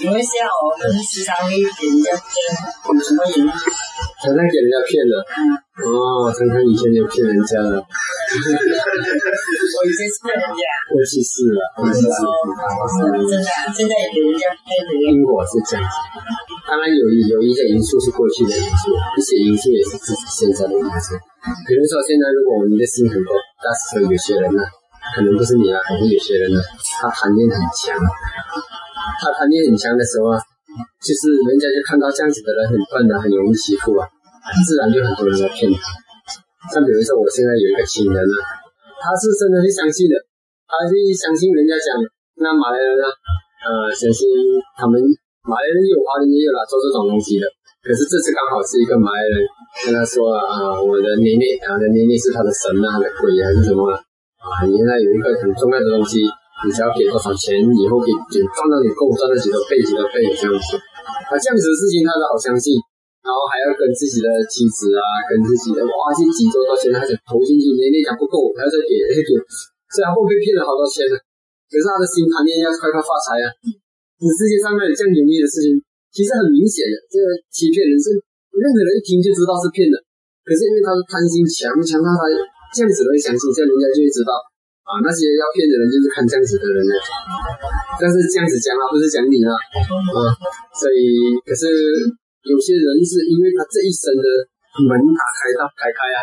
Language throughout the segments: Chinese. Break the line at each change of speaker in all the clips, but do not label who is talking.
请问一下哦，就是时常会给人家骗，有什么原因？
常常给人家骗了。哦，常常以前就骗人家了。
我以前是骗人家，
过去式了，过去式。
真的，现在也给人家骗的。
因果是这样子，当然有有一些因素是过去的因素，一些因素也是自己现在的因素。比如说，现在如果你的心很多，但是有些人呢，可能不是你啊，可能有些人呢，他贪念很强，他贪念很强的时候啊，就是人家就看到这样子的人很笨啊，很容易欺负啊，自然就很多人来骗他。像比如说，我现在有一个亲人啊，他是真的会相信的，他是相信人家讲，那马来人呢，呃，相信他们马来人有华人也有啦，做这种东西的。可是这次刚好是一个马来人跟他说啊，我的奶奶啊，的奶奶是他的神啊，他的鬼还是什么啊？你现在有一个很重要的东西，你只要给多少钱，以后可以赚到你够赚到几多倍几多倍这样子。啊，这样子的事情他都好相信。然后还要跟自己的妻子啊，跟自己的哇去挤多少钱，他想投进去，奶奶讲不够，还要再给再给，所以他会被骗了好多钱呢。可是他的心贪念要快快发财啊！这世界上面有这样容易的事情，其实很明显的，这个欺骗人是任何人一听就知道是骗的。可是因为他的贪心强，强到他这样子都会相信，这样人家就会知道啊，那些要骗的人就是看这样子的人呢。但是这样子讲啊，不是讲你啊，啊，所以可是。有些人是因为他这一生的门打开，他开开啊，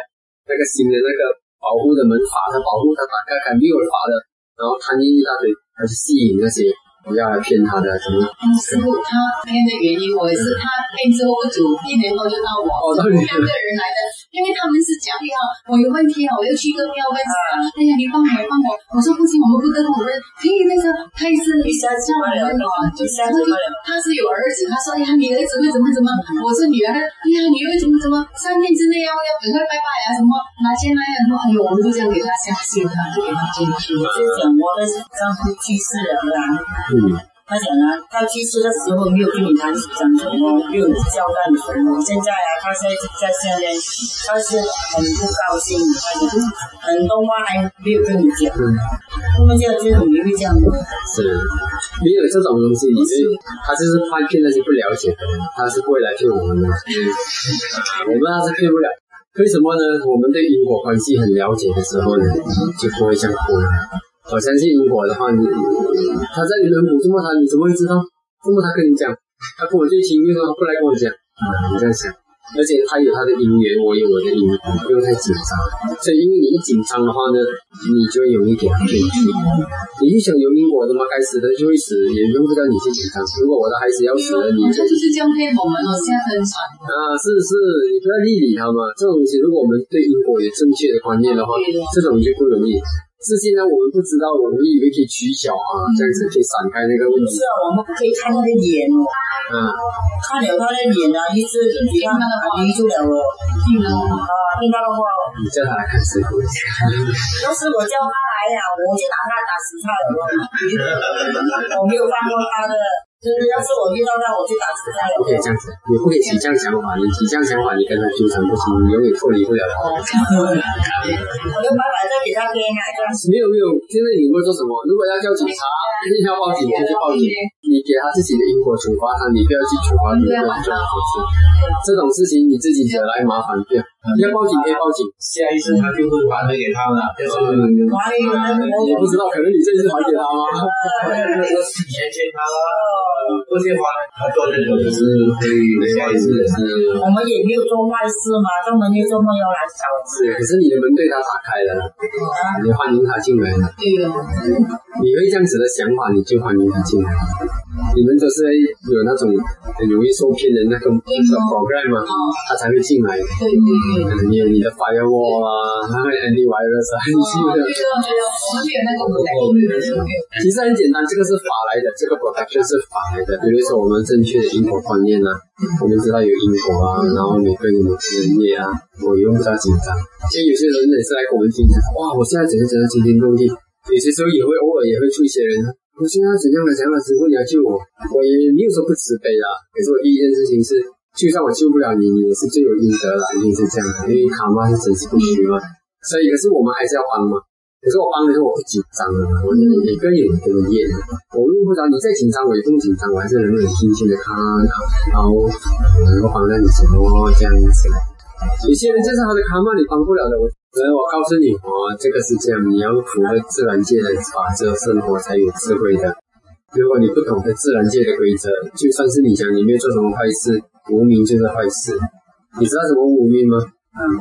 那个新的那个保护的门阀，他保护他打开开没有阀的，然后贪念一大堆，他就吸引那些。不要来骗他的，什么？
师傅，他骗的原因，我也是他骗之后不久，一年后就到我，两个人来的，因为他们是讲呀，我有问题啊，我要去个庙问哎呀，你帮我帮我，我说不行，我们不跟我们可以那个他也是
一下子
叫我们
的，
就他是他是有儿子，他说哎呀，你儿子会怎么怎么，我说女儿，哎呀，女儿怎么怎么，三天之内要要赶快拜拜啊，什么拿钱来啊，什么，哎呦，我们就这样给他相信他，就给他进去，
就讲我的丈夫去世了，对吧？他讲啊，他去世的时候没有跟你谈讲什么，没有交代你什么。现在啊，他在在下面，他是很不高兴，他讲很多话还没有跟你讲。他们现在这种也会这样的。
是，没有这种东西，你是他就是怕骗那些不了解的人，他是不会来骗我们的。我们他是骗不了，为什么呢？我们对因果关系很了解的时候呢，就不会这样哭。我相信因果的话，你他在你们补这么他，你怎么会知道？这么他跟你讲，他跟我最亲，为什么不来跟我讲？啊，你这样想。而且他有他的因缘，我有我的因缘，不用太紧张。所以因为你一紧张的话呢，你就会容易给他骗去。你一想有因果的嘛，该死的就会死，也用不着你去紧张。如果我的孩子要死了，你
这就是这样骗我们哦，现在很惨。
啊，是是，你不要理理他嘛。这种东西，如果我们对因果有正确的观念的话，这种就不容易。至今呢，我们不知道，我们以为可以取巧啊，这样子可以闪开那个问题。
是啊，我们不可以看他的脸哦。嗯。看了他的脸啊，一直你看那个迷住了哦。听啊，听到的话。
你叫他来看师傅。
要是我叫他来呀，我就打他打死他了。我没有放过他的。就是要是我遇到他，我就打死他。
不可以这样子，你不可以提这样想法。你提这样想法，你跟他纠缠不清，你永远脱离不了他。
我就白白再给他编啊，这样子。
没有没有，现在你会做什么？如果要叫警察，一定要报警就去报警。你给他自己的因果处罚他，你不要去处罚你的。这种事情你自己惹来麻烦，不要。要报警可以报警，
下一次他就会还回给他了。就是
也不知道，可能你这次还给他吗？
以前欠他了。不去还，他做这种是可以下一次是。
我们也没有做坏事嘛，专门就做梦要来找。
是，可是你的门对他打开了，你欢迎他进来了。
对呀。
你会这样子的想法，你就欢迎他进来。你们都是有那种很容易受骗的那个那个 program 嘛，他才会进来。
对对对。
你有你的 firewall 啊，还有 antivirus 啊，你记得。其实很简单，这个是法来的，这个 protection 是法来的。比如说我们正确的因果观念啊，我们知道有因果啊，然后每个人的职业啊，我用不着紧张。像有些人也是来跟我们分享，哇，我现在怎样怎样惊天动地。有些时候也会偶尔也会出一些人，我现在怎样的怎样的师傅你要救我，我也没有说不慈悲啊。可是我第一件事情是，就算我救不了你，你也是最有应得的，一定是这样的，因为卡嘛是真实不虚嘛。所以可是我们还是要帮嘛。可是我帮的时候我不紧张了，我每个人有每个人演，我用不着你再紧张，我也不紧张，我还是能够很静静的看，然后能够帮到你什么这样子。有些人就是他的卡嘛，你帮不了的。我，所以我告诉你哦，这个是这样，你要符合自然界的法则生活才有智慧的。如果你不懂得自然界的规则，就算是你想你没有做什么坏事，无名就是坏事。你知道什么无名吗？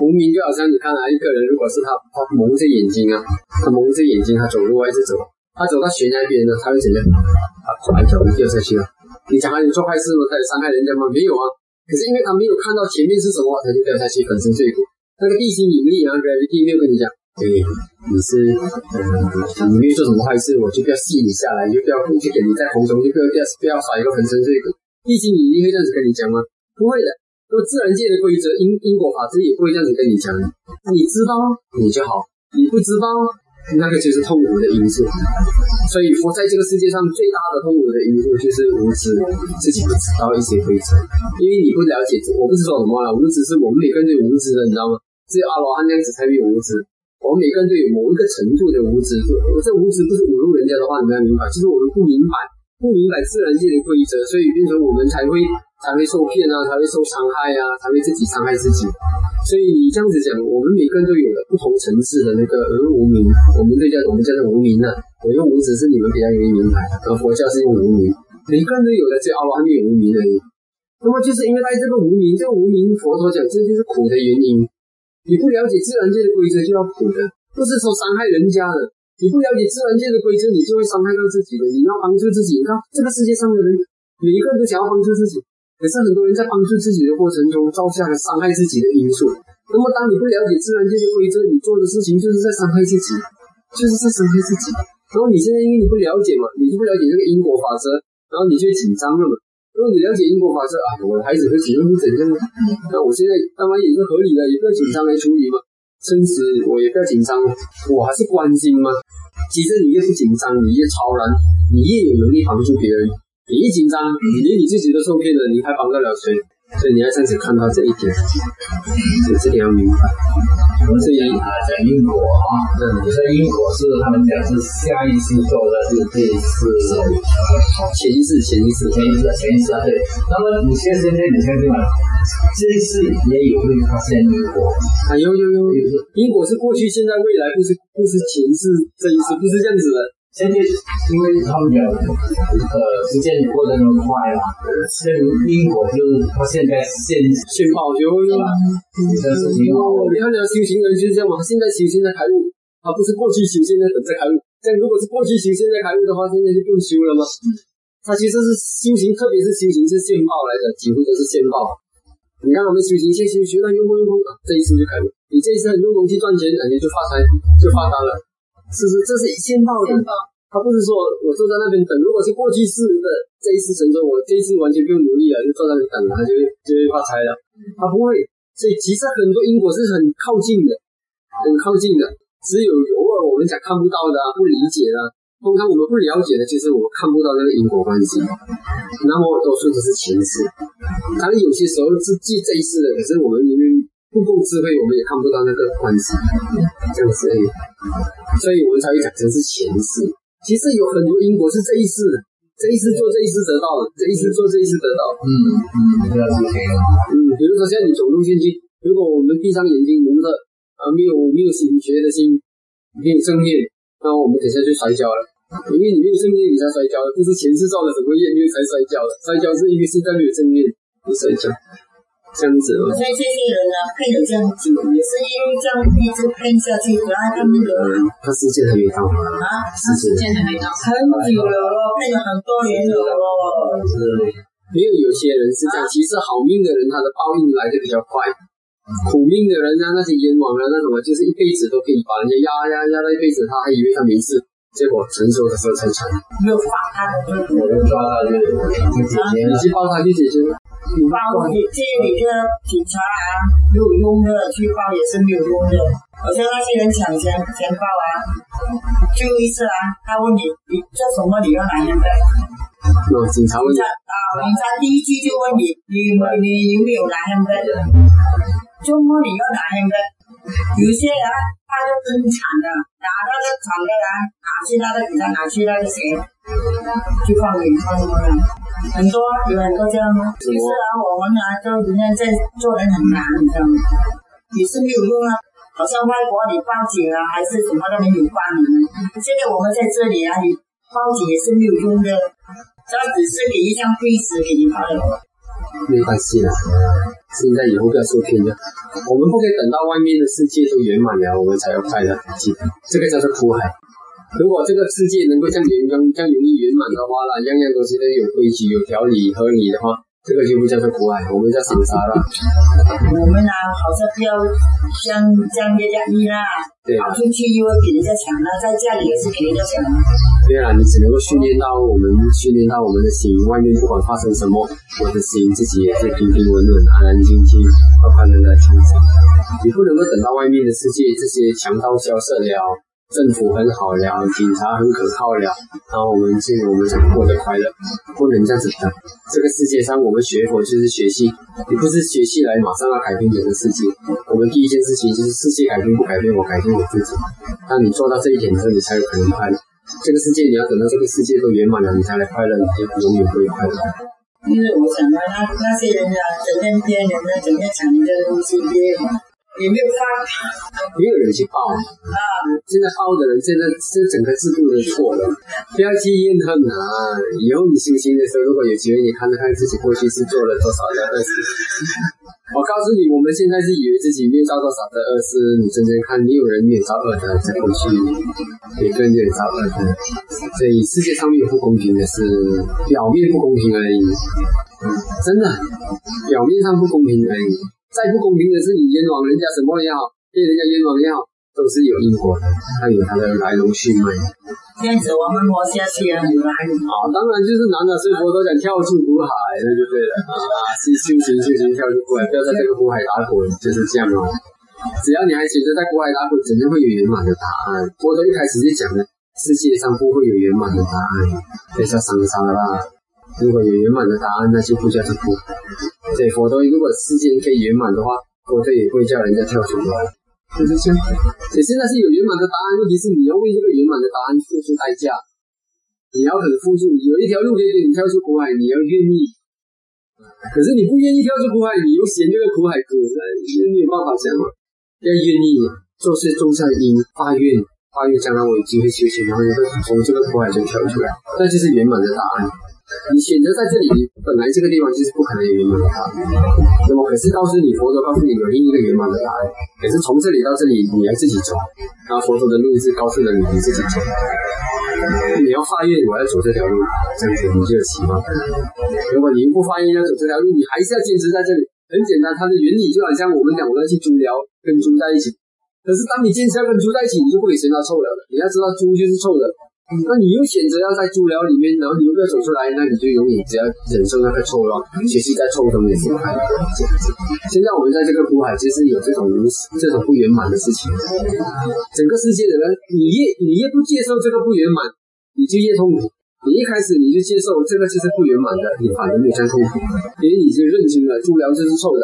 无名就好像你看啊，一个人如果是他，他蒙着眼睛啊，他蒙着眼睛，他走路还是走，他走到悬崖边呢，他会怎样？他拐脚就掉下去了。你讲他有做坏事吗？他有伤害人家吗？没有啊。可是因为他没有看到前面是什么，他就掉下去，粉身碎骨。那个地心引力啊，gravity 没有跟你讲，对，你是嗯，你没有做什么坏事，我就不要吸引你下来，就不要去给你在空中，就不要不要，不要甩一个粉身碎骨。地心引力会这样子跟你讲吗？不会的。那么自然界的规则，因因果法则也不会这样子跟你讲。你知道你就好，你不知道那个就是痛苦的因素。所以活在这个世界上最大的痛苦的因素就是无知，自己不知道一些规则，因为你不了解。我不是说什么了，无知是我们每个人都有无知的，你知道吗？只有阿罗汉那样子才会有无知。我们每个人都有某一个程度的无知。这无知不是侮辱人家的话，你们要明白，就是我们不明白，不明白自然界的规则，所以变成我们才会。才会受骗啊，才会受伤害啊，才会自己伤害自己。所以你这样子讲，我们每个人都有了不同层次的那个而无名，我们这叫我们叫做无名呢。我用无知是你们比较容易明白，而佛教是用无名，每个人都有的，只有阿罗汉没有无名而已。那么就是因为在这个无名，这个无名佛陀讲，这就是苦的原因。你不了解自然界的规则，就要苦的，不是说伤害人家的。你不了解自然界的规则，你就会伤害到自己的。你要帮助自己，你看这个世界上的人，每一个人都想要帮助自己。可是很多人在帮助自己的过程中，造下了伤害自己的因素。那么，当你不了解自然界的规则，你做的事情就是在伤害自己，就是在伤害自己。然后你现在因为你不了解嘛，你就不了解这个因果法则，然后你就紧张了嘛。如果你了解因果法则啊，我的孩子会怎样会怎样？那我现在当然也是合理的，也不要紧张来处理嘛。甚至我也不要紧张，我还是关心嘛。其实你越是紧张，你越超然，你越有能力帮助别人。你一紧张，你连你自己都受骗了，你还帮得了谁？所以你要这样子看到这一点，所以这点要明白。
我们这因啊，讲因果啊，嗯，这因果是他们讲是下意识做的，是这是
潜意识，潜意识，
潜意识，潜意识啊，对。那么你现在你相信吗？这一次也有会发现因果
啊，有有有有，因果是过去、现在、未来，不是不是前世这一次，不是这样子的。
现在因为他们讲，呃，时间过得那么快嘛，现因果就是他现在现
现报就有了。
你的事情
哦，你看，讲修行人就是这样嘛，现在修行在开悟，他不是过去修，现在等在开悟。这样如果是过去修，现在开悟的话，现在就不用修了吗？他其实是修行，特别是修行是现报来的，几乎都是现报。你看我们修行，先修学到用功用功啊，这一次就开悟。你这一次很用功去赚钱，感觉就发财，就发达了。是是，这是先报的，他不是说我坐在那边等。如果是过去式的这一次成功，我这一次完全不用努力了，就坐在那里等，他就会就会发财了。他不会，所以其实很多因果是很靠近的，很靠近的。只有偶尔我们讲看不到的、不理解的，通常我们不了解的，就是我们看不到那个因果关系。那么多数都是前世，当然有些时候是记这一世的，可是我们因为。不够智慧，我们也看不到那个关系，这样子。所以我们才会讲成是前世。其实有很多因果是这一世，这一世做这一世得到的，这一世做这一世得到。
嗯嗯，这样子可以。
嗯，比如说现在你走路进去，如果我们闭上眼睛蒙着，啊，没有没有醒觉的心，没有正念，那我们等下就摔跤了。因为你没有正念，你才摔跤的，不是前世造了什么业，你才摔跤的。摔跤是因为现在没有正念，你摔跤。这样子，
所以这些人呢，配的这样久，也是因为这样一直配下去，然后他们的
他时间还没到
啊，
时间还没到，
很久了，配了很多年了。
是，没有有些人是这样，其实好命的人，他的报应来的比较快；苦命的人呢，那些冤枉啊，那什么，就是一辈子都可以把人家压压压到一辈子，他还以为他没事。结果成熟的时候才成，
没有罚他的，
我就抓他就就解决，
你去报他去解决。
你报你这你这警察啊，没有用的，去报也是没有用的。好像那些人抢钱钱报啊，就一次啊，他问你你做什么，你要拿现的？
有警察问你
啊，警察第一句就问你，你你有没有拿现的？周末你要拿现的？有些人他就真惨的，拿拿那个抢的来，拿去那个给他拿去那个谁，就放给放多了。很多有很多这样吗？其实啊，我们啊，都人家在做人很难，你知道吗？也是没有用啊。好像外国你报警啊，还是什么都没有帮你们。现在我们在这里啊，你报警也是没有用的，他只是给一张地址给你发了。
没关系啦，现在以后不要受骗了。我们不可以等到外面的世界都圆满了，我们才要快乐。记得，这个叫做苦海。如果这个世界能够像圆刚这样容易圆满的话啦，样样东西都有规矩、有条理、合理的话。这个就不叫做苦海，我们叫生杀了。
我们啊，好像不要像像人家依啦，跑出去又会给人家抢了，在家里也是给人家抢。
对啊，你只能够训练到我们，训练到我们的心，外面不管发生什么，我的心自己也是平平稳稳、安安静静、快快乐乐成长。你不能够等到外面的世界这些强盗消失了。政府很好了，警察很可靠了，然后我们这我们才过得快乐，不能这样子的。这个世界上，我们学佛就是学习，你不是学习来马上要改变整个世界。我们第一件事情就是世界改变不改变，我改变我自己。当你做到这一点之后，你才有可能快乐。这个世界你要等到这个世界都圆满了，你才来快乐，你就永远不会快乐。
因为我想到，那那些人啊，整天骗人啊，整天抢人家的东西，也没有发，
没有人去报啊！现在报的人，现在是整个制度都错了。不要去怨恨啊！以后你修行的时候，如果有机会，你看看自己过去是做了多少的恶事。我告诉你，我们现在是以为自己没有造多少的恶事，你真正看，没有人没有造恶的，在过去每个人都有造恶的。所以世界上面不公平的是表面不公平而已，真的，表面上不公平而已。再不公平的是，你冤枉人家什么也好，被人家冤枉也好，都是有因果的，它有它的来龙去脉。
这样子我们活下去很难。啊，
当然就是男的，所以佛陀讲跳出苦海，那就对了啊，是修行修行跳出苦海，不要在这个苦海打滚，就是这样哦。只要你还觉得在苦海打滚，肯定会有圆满的答案。佛陀一开始就讲了，世界上不会有圆满的答案，这叫伤杀啦。如果有圆满的答案，那就不叫做苦。对佛陀，如果世间可以圆满的话，佛陀也会叫人家跳出来，就是这样。所以现在是有圆满的答案，问题是你要为这个圆满的答案付出代价，你要肯付出。有一条路可以给你跳出苦海，你要愿意。可是你不愿意跳出苦海，你又嫌这个苦海苦，那没有办法讲嘛。要愿意做事种善因，发愿，发愿将来我有机会修行，然后你会从这个苦海中跳出来，那就是圆满的答案。你选择在这里，本来这个地方就是不可能有圆满的答案。那么，可是告诉你，佛陀告诉你有另一个圆满的答案。可是从这里到这里，你要自己走。然后佛陀的路是告诉了你，你自己走。你要发愿，我要走这条路，这样子你就有希望。如果你不发愿要走这条路，你还是要坚持在这里。很简单，它的原理就好像我们讲，我们要去猪寮，跟猪在一起。可是当你坚持要跟猪在一起，你就不可以嫌它臭了。你要知道，猪就是臭的。那你又选择要在猪寮里面，然后你又不要走出来，那你就永远只要忍受那个臭了，学习在臭中也是快乐。现在我们在这个苦海，其实有这种这种不圆满的事情。整个世界的人，你越你越不接受这个不圆满，你就越痛苦。你一开始你就接受这个就是不圆满的，你反而没有这样痛苦，因为你就认清了猪寮就是臭的。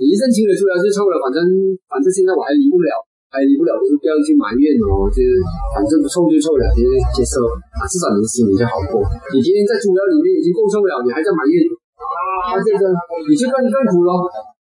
你认清了猪寮是臭的，反正反正现在我还离不了。哎，离不了就不要去埋怨哦，就是反正不臭就臭了，就接受啊，至少你的心里就好过。你今天在猪窑里面已经够臭了，你还在埋怨啊？这个你就更更苦了。